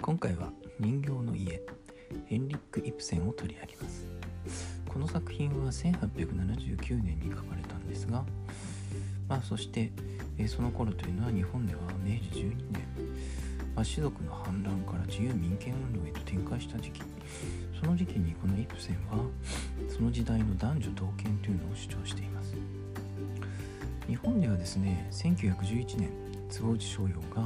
今回は人形の家ヘンリック・イプセンを取り上げます。この作品は1879年に書かれたんですが、まあ、そして、えその頃というのは日本では明治12年、まあ、士族の反乱から自由民権運動へと展開した時期。その時期にこのイプセンはその時代の男女同権というのを主張しています。日本ではですね1911年坪内逍遙が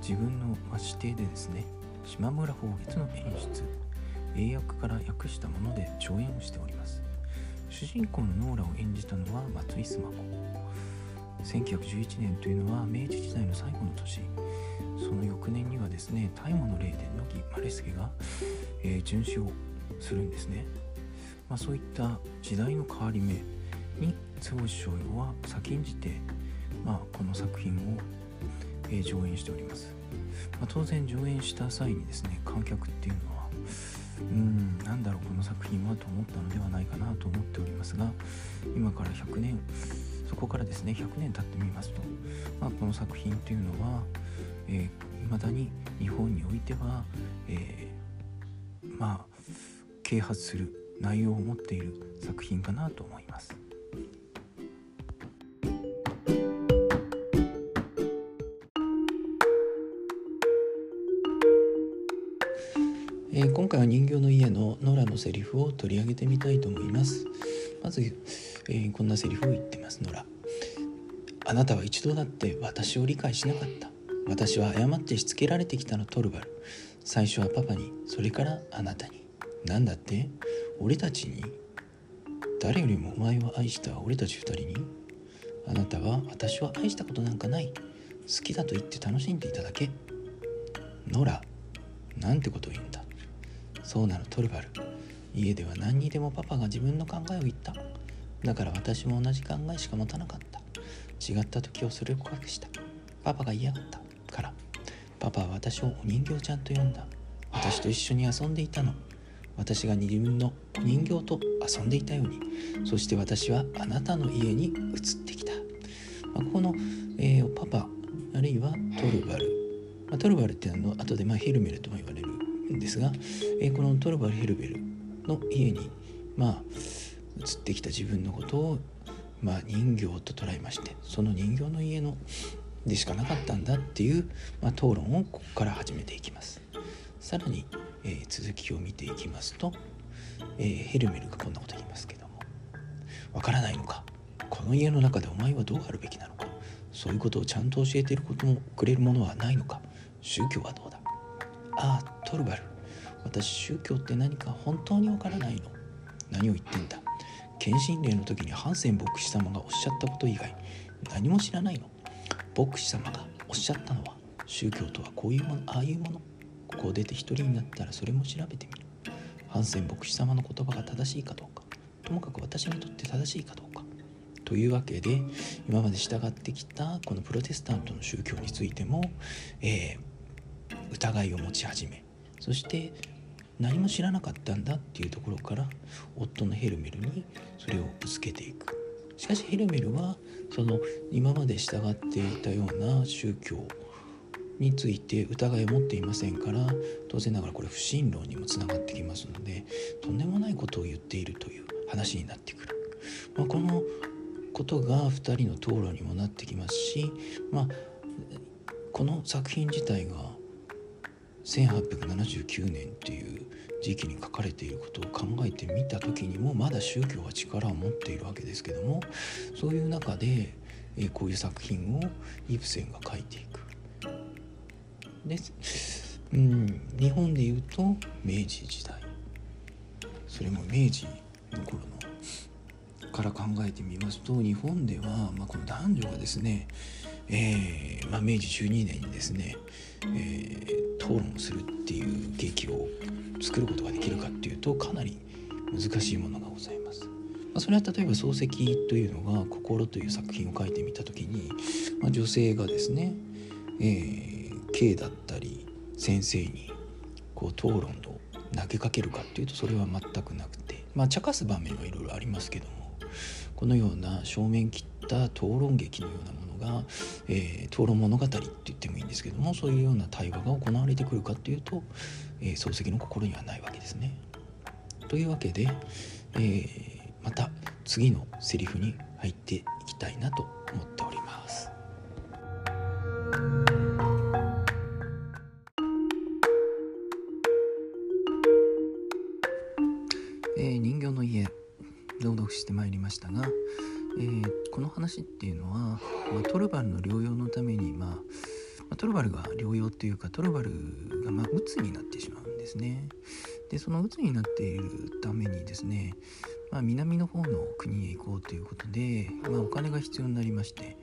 自分のま指定でですね島村宝月の演出英訳から訳したもので上演をしております。主人公のノーラを演じたのは松井須磨子。1911年というのは明治時代の最後の年。その翌年にはですね大麻の霊殿の木マレスケが、えー殉死をするんですね、まあ、そういった時代の変わり目に坪内逍遥は先んじて、まあ、この作品を、え上演しております、まあ、当然上演した際にですね観客っていうのはうんなんだろうこの作品はと思ったのではないかなと思っておりますが今から100年そこからですね100年経ってみますと、まあ、この作品というのは、えー、未だに日本においては、えーまあ啓発する内容を持っている作品かなと思います。えー今回は人形の家のノラのセリフを取り上げてみたいと思います。まず、えーこんなセリフを言ってますノラ。あなたは一度だって私を理解しなかった。私は誤ってしつけられてきたのトルバル。最初はパパにそれからあなたに。何だって？俺たちに？誰よりもお前を愛した俺たち二人に？あなたは私を愛したことなんかない。好きだと言って楽しんでいただけ。ノラなんてことを言うんだ？そうなのトルバル。家では何にでもパパが自分の考えを言った。だから私も同じ考えしか持たなかった。違った時をそれを告白した。パパが嫌がった。から。パパは私をお人形ちゃんと呼んだ。私と一緒に遊んでいたの。私が自分のお人形と遊んでいたように。そして私はあなたの家に移ってきた、まあここの、えーパパあるいはトルバル、まあ、トルバルっていうのは後でまあヘルメルとも言われる。んですが、えーこのトルバル・ヘルベルの家にまあ移ってきた自分のことを、まあ、人形と捉えましてその人形の家のでしかなかったんだっていう、まあ、討論をここから始めていきます。さらに、えー続きを見ていきますと、えーヘルメルがこんなこと言いますけどもわからないのかこの家の中でお前はどうあるべきなのかそういうことをちゃんと教えていることもくれるものはないのか宗教はどうだ？あトルバル。私宗教って何か本当にわからないの？何を言ってんだ？献身令の時にハンセン牧師様がおっしゃったこと以外何も知らないの？牧師様がおっしゃったのは宗教とはこういうものああいうもの？ここを出て一人になったらそれも調べてみる。ハンセン牧師様の言葉が正しいかどうか。ともかく私にとって正しいかどうか。というわけで今まで従ってきたこのプロテスタントの宗教についても、えー疑いを持ち始めそして何も知らなかったんだっていうところから夫のヘルメルにそれをぶつけていく。しかしヘルメルはその今まで従っていたような宗教について疑いを持っていませんから当然ながらこれ不信論にもつながってきますのでとんでもないことを言っているという話になってくる、まあ、このことが2人の討論にもなってきますし、まあ、この作品自体が1879年っていう時期に書かれていることを考えてみた時にもまだ宗教は力を持っているわけですけどもそういう中で、えこういう作品をイプセンが書いていく。で、うん、日本でいうと明治時代それも明治の頃のから考えてみますと日本では、まあ、この男女がですね、えーまあ、明治12年にですね、えー討論するっていう劇を作ることができるかっていうとかなり難しいものがございます。まあ、それは例えば漱石というのが「心」という作品を書いてみた時に、まあ、女性がですね、えー、K だったり先生にこう討論を投げかけるかっていうとそれは全くなくてまあ茶化す場面はいろいろありますけどもこのような正面切った討論劇のようなものが、えー、討論物語って言ってもいいんですけどもそういうような対話が行われてくるかっていうと、えー、漱石の心にはないわけですね。というわけで、えー、また次のセリフに入っていきたいなと思っております。が療養っていうかトルバルがまあ鬱になってしまうんですね。でその鬱になっているためにですね、まあ、南の方の国へ行こうということで、まあ、お金が必要になりまして、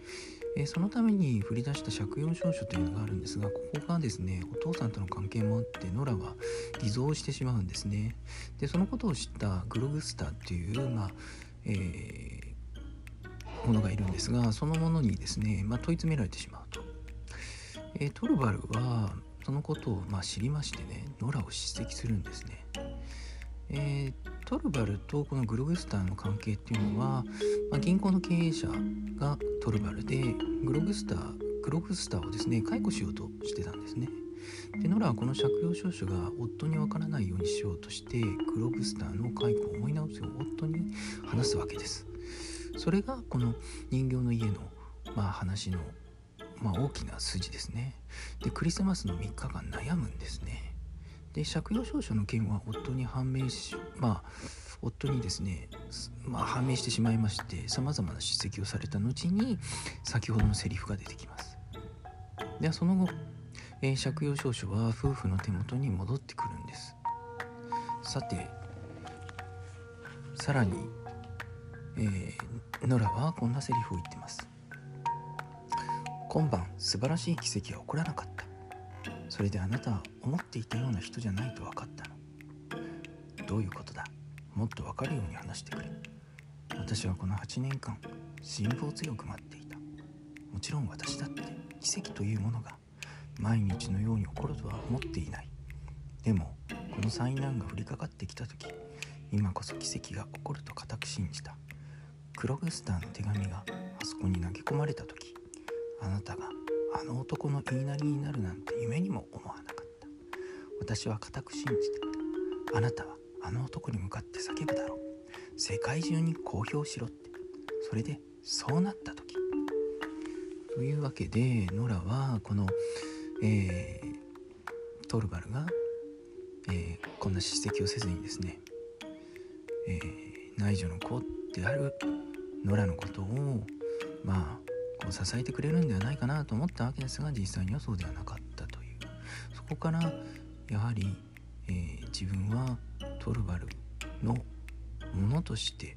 え、そのために振り出した借用証書というのがあるんですがここがですねお父さんとの関係もあってノラは偽造してしまうんですねでそのことを知ったグログスターっていう、まあえー、ものがいるんですがそのものにですね、まあ、問い詰められてしまうと、えー、トルバルはそのことをまあ知りましてねノラを叱責するんですね。えー、トルバルとこのグログスターの関係っていうのは、まあ、銀行の経営者がトルバルでグログスターグログスターをですね解雇しようとしてたんですね。でノラはこの借用証書が夫にわからないようにしようとしてグログスターの解雇を思い直すよう夫に話すわけです。それがこの人形の家の、まあ、話の、まあ、大きな筋ですね。でクリスマスの3日間悩むんですね。で借用証書の件は夫に判明しまあ夫にですね、まあ、判明してしまいましてさまざまな叱責をされた後に先ほどのセリフが出てきます。ではその後、えー、借用証書は夫婦の手元に戻ってくるんです。さてさらに、えー、ノラはこんなセリフを言ってます。今晩素晴らしい奇跡は起こらなかった。それであなたは思っていたような人じゃないと分かったの。どういうことだ？もっと分かるように話してくれ。私はこの8年間辛抱強く待っていた。もちろん私だって奇跡というものが毎日のように起こるとは思っていない。でもこの災難が降りかかってきた時今こそ奇跡が起こると固く信じた。クログスターの手紙があそこに投げ込まれた時あなたがあの男の言いなりになるなんて夢にも思わなかった。私は固く信じてあなたはあの男に向かって叫ぶだろう。世界中に公表しろって。それでそうなった時。というわけでノラはこの、えー、トルバルが、えー、こんな叱責をせずにですね、えー、内助の子であるノラのことをまあこう支えてくれるんではないかなと思ったわけですが実際にはそうではなかったというそこからやはり、えー、自分はトルバルのものとして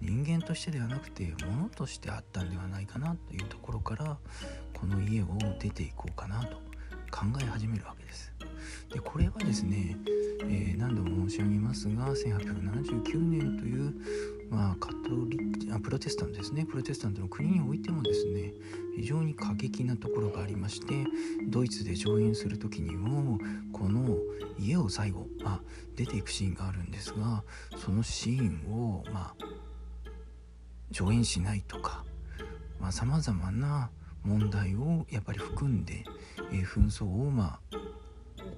人間としてではなくてものとしてあったんではないかなというところからこの家を出ていこうかなと考え始めるわけです。でこれはですね、えー、何度も申し上げますが1879年というまあ、カトリックあプロテスタントですねプロテスタントの国においてもですね非常に過激なところがありましてドイツで上演する時にもこの家を最後、まあ、出ていくシーンがあるんですがそのシーンを、まあ、上演しないとかさまざ、まな問題をやっぱり含んで、えー、紛争を、まあ、起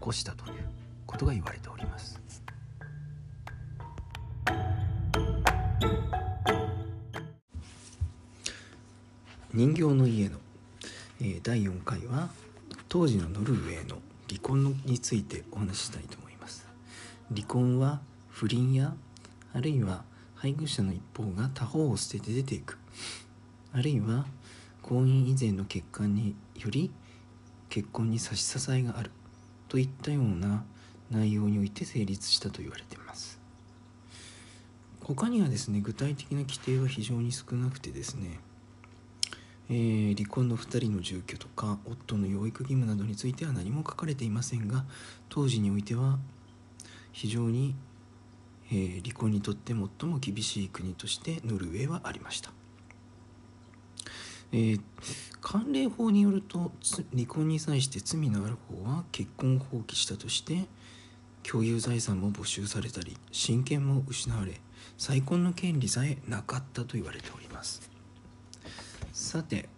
こしたということが言われております。人形の家の、え、第4回は当時のノルウェーの離婚についてお話ししたいと思います。離婚は不倫やあるいは配偶者の一方が他方を捨てて出ていく。あるいは婚姻以前の結果により結婚に差し支えがある。といったような内容において成立したと言われています。他にはですね具体的な規定は非常に少なくてですねえー、離婚の2人の住居とか夫の養育義務などについては何も書かれていませんが当時においては非常に、えー、離婚にとって最も厳しい国としてノルウェーはありました、えー、関連法によると離婚に際して罪のある方は結婚を放棄したとして共有財産も没収されたり親権も失われ再婚の権利さえなかったと言われております。さて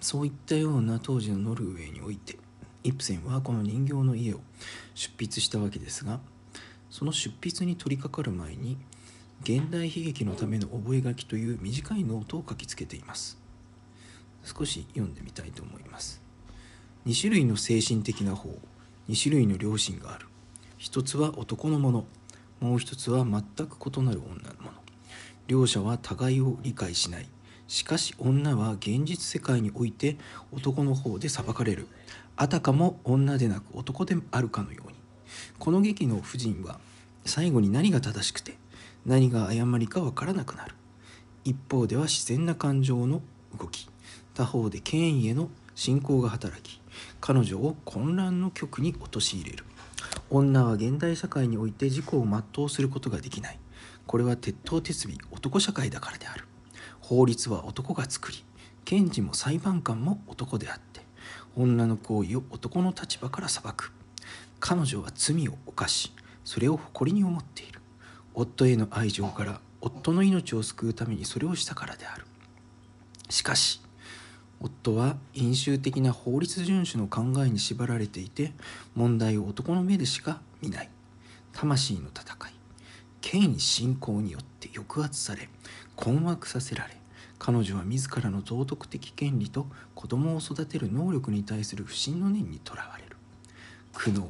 そういったような当時のノルウェーにおいてイプセンはこの人形の家を出筆したわけですがその出筆に取り掛かる前に現代悲劇のための覚書という短いノートを書きつけています。少し読んでみたいと思います。2種類の精神的な方2種類の良心がある。一つは男のものもう一つは全く異なる女のもの。両者は互いを理解しない。しかし女は現実世界において男の方で裁かれる。あたかも女でなく男であるかのように。この劇の婦人は最後に何が正しくて何が誤りかわからなくなる。一方では自然な感情の動き。他方で権威への信仰が働き彼女を混乱の極に陥れる。女は現代社会において自己を全うすることができない。これは鉄頭鉄尾男社会だからである。法律は男が作り検事も裁判官も男であって女の行為を男の立場から裁く。彼女は罪を犯しそれを誇りに思っている。夫への愛情から夫の命を救うためにそれをしたからである。しかし夫は飲酒的な法律遵守の考えに縛られていて問題を男の目でしか見ない。魂の戦い権威信仰によって抑圧され困惑させられ彼女は自らの道徳的権利と子供を育てる能力に対する不信の念にとらわれる。苦悩。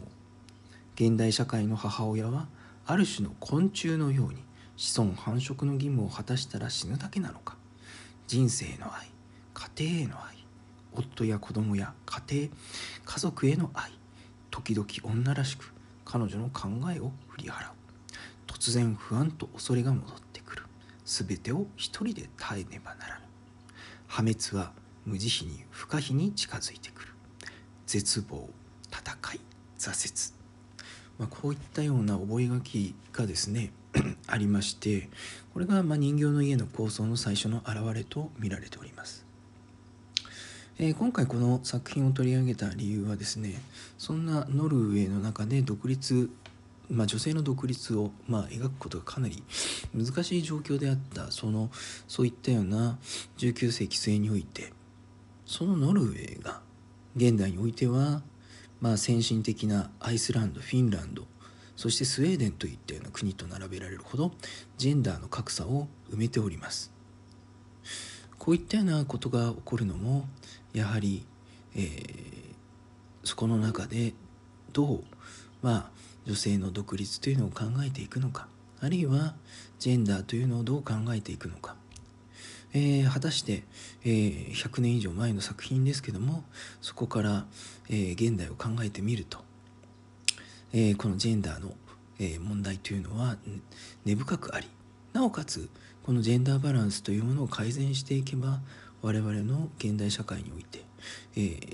現代社会の母親はある種の昆虫のように子孫繁殖の義務を果たしたら死ぬだけなのか。人生の愛。家庭への愛。夫や子供や家庭。家族への愛。時々女らしく彼女の考えを振り払う。突然不安と恐れが戻って全てを一人で耐えねばならぬ。破滅は無慈悲に不可避に近づいてくる。絶望戦い挫折、まあ、こういったような覚書がですね ありましてこれがま人形の家の構想の最初の表れと見られております、えー、今回この作品を取り上げた理由はですねそんなノルウェーの中で独立まあ、女性の独立を、まあ、描くことがかなり難しい状況であったそのそういったような19世紀末においてそのノルウェーが現代においては、まあ、先進的なアイスランドフィンランドそしてスウェーデンといったような国と並べられるほどジェンダーの格差を埋めております。こういったようなことが起こるのもやはり、えー、そこの中でどうまあ女性の独立というのを考えていくのかあるいはジェンダーというのをどう考えていくのか、えー、果たして、えー、100年以上前の作品ですけどもそこから、えー、現代を考えてみると、えこのジェンダーの、え問題というのは根深くありなおかつこのジェンダーバランスというものを改善していけば我々の現代社会において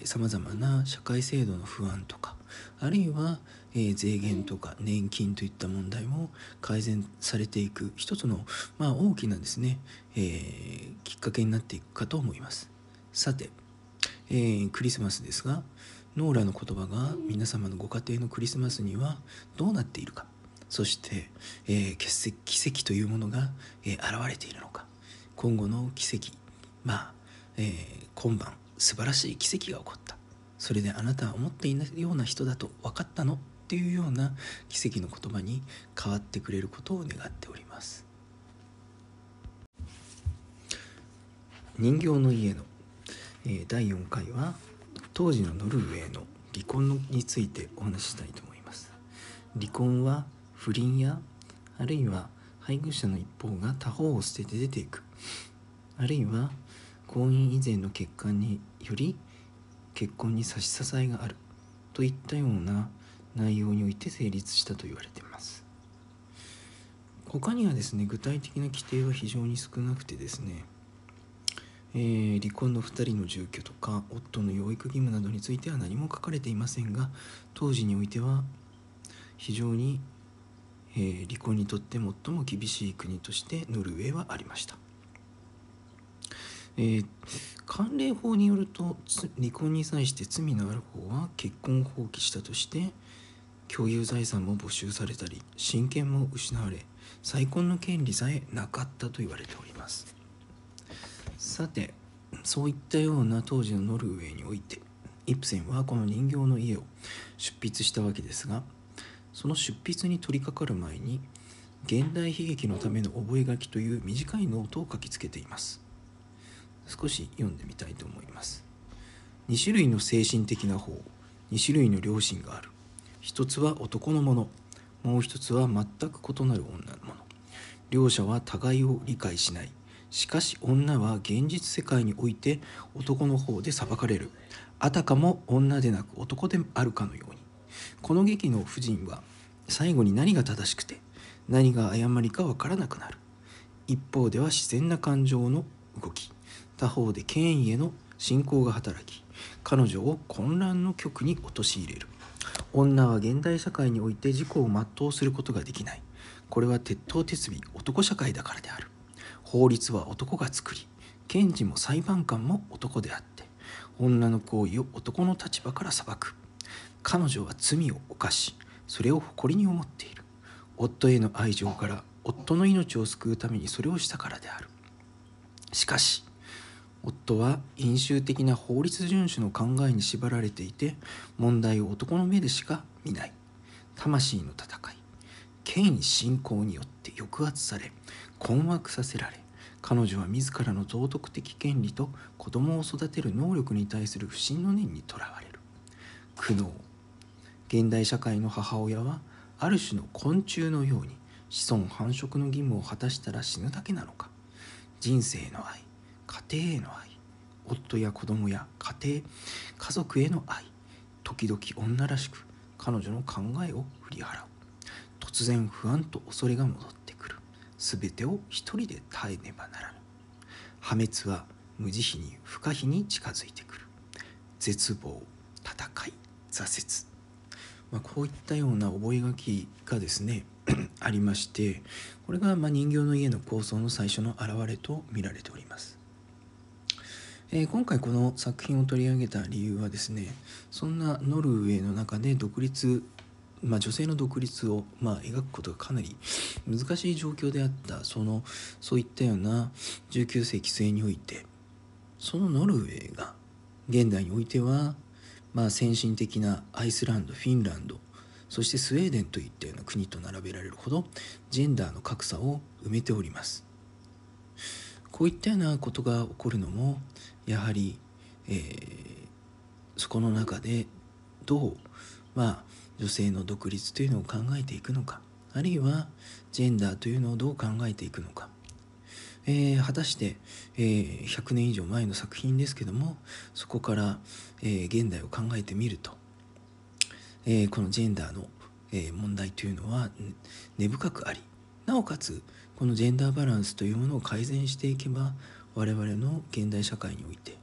さまざまな社会制度の不安とかあるいは、えー、税源とか年金といった問題も改善されていく一つの、まあ、大きなですね、えー、きっかけになっていくかと思います。さて、えー、クリスマスですがノーラの言葉が皆様のご家庭のクリスマスにはどうなっているか。そして、えー、奇跡というものが、えー、現れているのか。今後の奇跡まあ、えー、今晩素晴らしい奇跡が起こった。それであなたは思っていないような人だと分かったの？っていうような奇跡の言葉に変わってくれることを願っております。人形の家の、え、第4回は当時のノルウェーの離婚についてお話ししたいと思います。離婚は不倫やあるいは配偶者の一方が他方を捨てて出ていく。あるいは婚姻以前の結果により結婚に差し支えがある。といったような内容において成立したと言われています。他にはですね具体的な規定は非常に少なくてですね、えー、離婚の2人の住居とか夫の養育義務などについては何も書かれていませんが当時においては非常に、えー、離婚にとって最も厳しい国としてノルウェーはありました。えー、関連法によると離婚に際して罪のある方は結婚を放棄したとして共有財産も没収されたり親権も失われ再婚の権利さえなかったと言われております。さてそういったような当時のノルウェーにおいてイプセンはこの人形の家を執筆したわけですがその執筆に取り掛かる前に現代悲劇のための覚書という短いノートを書きつけています。少し読んでみたいと思います。2種類の精神的な法2種類の良心がある。一つは男のもの。もう一つは全く異なる女のもの。両者は互いを理解しない。しかし女は現実世界において男の方で裁かれる。あたかも女でなく男であるかのように。この劇の婦人は最後に何が正しくて何が誤りかわからなくなる。一方では自然な感情の動き。他方で権威への信仰が働き彼女を混乱の極に陥れる。女は現代社会において自己を全うすることができない。これは鉄頭鉄尾男社会だからである。法律は男が作り検事も裁判官も男であって女の行為を男の立場から裁く。彼女は罪を犯しそれを誇りに思っている。夫への愛情から夫の命を救うためにそれをしたからである。しかし夫は飲酒的な法律遵守の考えに縛られていて問題を男の目でしか見ない。魂の戦い。権威信仰によって抑圧され困惑させられ彼女は自らの道徳的権利と子供を育てる能力に対する不信の念にとらわれる。苦悩。現代社会の母親はある種の昆虫のように子孫繁殖の義務を果たしたら死ぬだけなのか。人生の愛。家庭への愛夫や子供や家庭家族への愛時々女らしく彼女の考えを振り払う。突然不安と恐れが戻ってくる。全てを一人で耐えねばならぬ。破滅は無慈悲に不可避に近づいてくる。絶望戦い挫折。まあ、こういったような覚書がですね ありましてこれがま人形の家の構想の最初の表れと見られております。えー、今回この作品を取り上げた理由はですねそんなノルウェーの中で独立まあ、女性の独立を、まあ、描くことがかなり難しい状況であったそのそういったような19世紀末においてそのノルウェーが現代においてはまあ、先進的なアイスランドフィンランドそしてスウェーデンといったような国と並べられるほどジェンダーの格差を埋めております。こういったようなことが起こるのもやはり、えー、そこの中でどう、まあ、女性の独立というのを考えていくのかあるいはジェンダーというのをどう考えていくのか。えー、果たして、えー、100年以上前の作品ですけどもそこから、えー、現代を考えてみると、え、このジェンダーの、え、問題というのは根深くありなおかつこのジェンダーバランスというものを改善していけば我々の現代社会において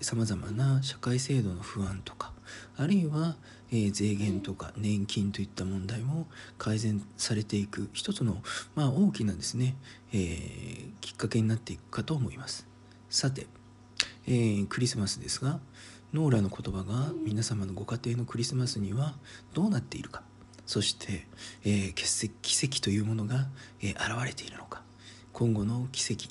さまざまな社会制度の不安とかあるいは、えー、税源とか年金といった問題も改善されていく一つの、まあ、大きなですね、えー、きっかけになっていくかと思います。さて、えー、クリスマスですがノーラの言葉が皆様のご家庭のクリスマスにはどうなっているかそして、えー、奇跡というものが、え、現れているのか今後の奇跡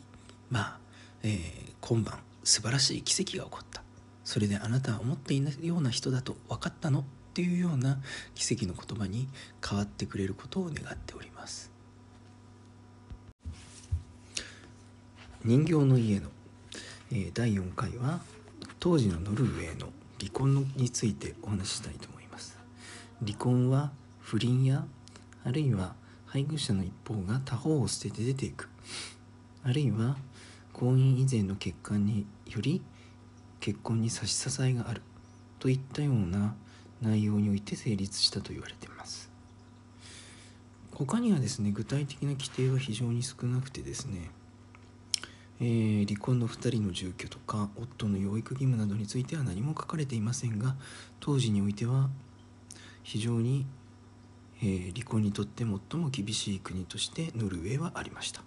まあ、えー、今晩素晴らしい奇跡が起こった。それであなたは思っていないような人だと分かったのっていうような奇跡の言葉に変わってくれることを願っております。人形の家の、えー、第4回は当時のノルウェーの離婚についてお話ししたいと思います。離婚は不倫やあるいは配偶者の一方が他方を捨てて出ていく。あるいは婚姻以前の結果により結婚に差し支えがある。といったような内容において成立したと言われています。他にはですね具体的な規定は非常に少なくてですね、えー、離婚の2人の住居とか夫の養育義務などについては何も書かれていませんが当時においては非常に、えー、離婚にとって最も厳しい国としてノルウェーはありました。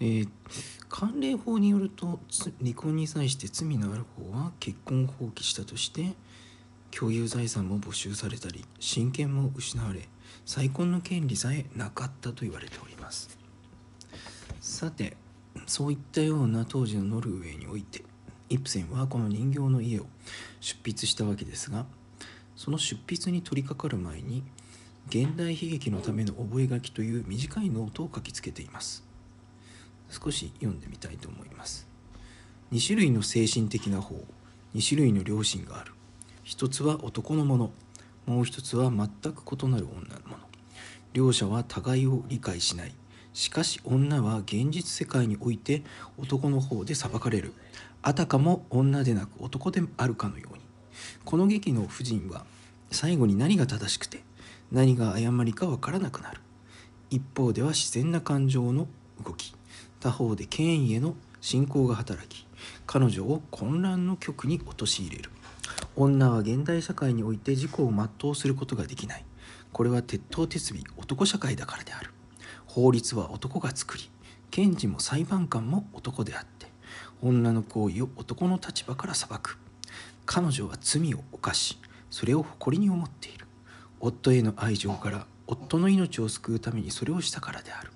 えー、関連法によると離婚に際して罪のある方は結婚を放棄したとして共有財産も没収されたり親権も失われ再婚の権利さえなかったと言われております。さてそういったような当時のノルウェーにおいてイプセンはこの人形の家を出筆したわけですがその出筆に取り掛かる前に現代悲劇のための覚書という短いノートを書きつけています。少し読んでみたいと思います。2種類の精神的な方2種類の良心がある。一つは男のものもう一つは全く異なる女のもの。両者は互いを理解しない。しかし女は現実世界において男の方で裁かれる。あたかも女でなく男であるかのように。この劇の婦人は最後に何が正しくて何が誤りかわからなくなる。一方では自然な感情の動き。他方で権威への信仰が働き彼女を混乱の極に陥れる。女は現代社会において自己を全うすることができない。これは鉄頭鉄尾男社会だからである。法律は男が作り検事も裁判官も男であって女の行為を男の立場から裁く。彼女は罪を犯しそれを誇りに思っている。夫への愛情から夫の命を救うためにそれをしたからである。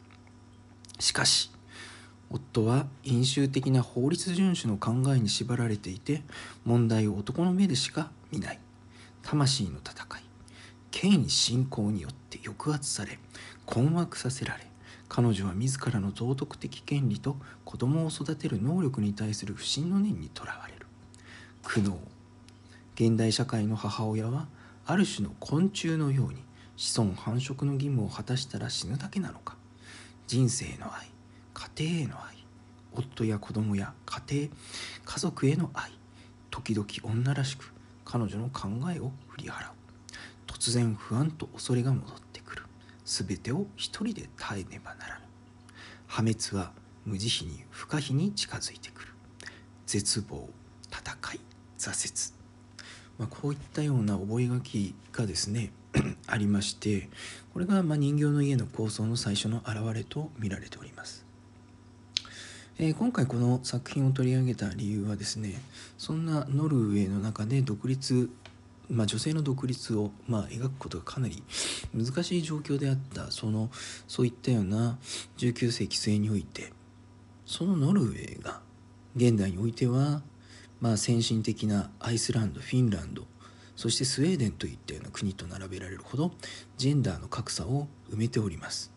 しかし夫は飲酒的な法律遵守の考えに縛られていて問題を男の目でしか見ない。魂の戦い。権威信仰によって抑圧され困惑させられ彼女は自らの道徳的権利と子供を育てる能力に対する不信の念にとらわれる。苦悩。現代社会の母親はある種の昆虫のように子孫繁殖の義務を果たしたら死ぬだけなのか。人生の愛。家庭への愛夫や子供や家庭家族への愛時々女らしく彼女の考えを振り払う。突然不安と恐れが戻ってくる。全てを一人で耐えねばならぬ。破滅は無慈悲に不可避に近づいてくる。絶望戦い挫折。まあ、こういったような覚書がですね ありましてこれがま人形の家の構想の最初の表れと見られております。えー、今回この作品を取り上げた理由はですねそんなノルウェーの中で独立、まあ、女性の独立を、まあ、描くことがかなり難しい状況であったそのそういったような19世紀末においてそのノルウェーが現代においてはまあ、先進的なアイスランドフィンランドそしてスウェーデンといったような国と並べられるほどジェンダーの格差を埋めております。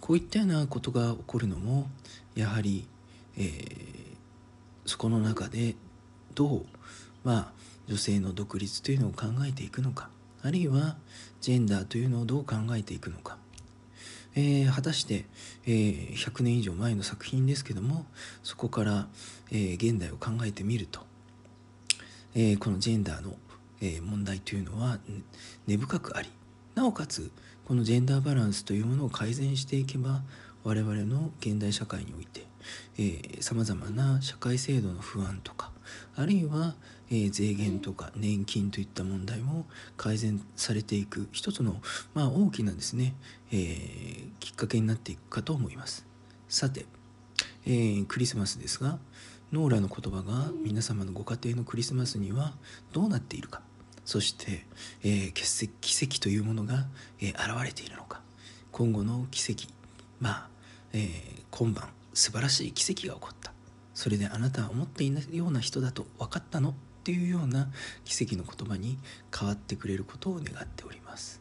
こういったようなことが起こるのもやはり、えー、そこの中でどう、まあ、女性の独立というのを考えていくのかあるいはジェンダーというのをどう考えていくのか。えー、果たして、えー、100年以上前の作品ですけどもそこから、えー、現代を考えてみると、えこのジェンダーの、え問題というのは根深くありなおかつこのジェンダーバランスというものを改善していけば我々の現代社会においてさまざまな社会制度の不安とかあるいは、えー、税源とか年金といった問題も改善されていく一つの、まあ、大きなですね、えー、きっかけになっていくかと思います。さて、えー、クリスマスですがノーラの言葉が皆様のご家庭のクリスマスにはどうなっているかそして、えー、奇跡というものが、え、現れているのか今後の奇跡まあ、えー、今晩素晴らしい奇跡が起こったそれであなたは思っていないような人だと分かったの？っていうような奇跡の言葉に変わってくれることを願っております。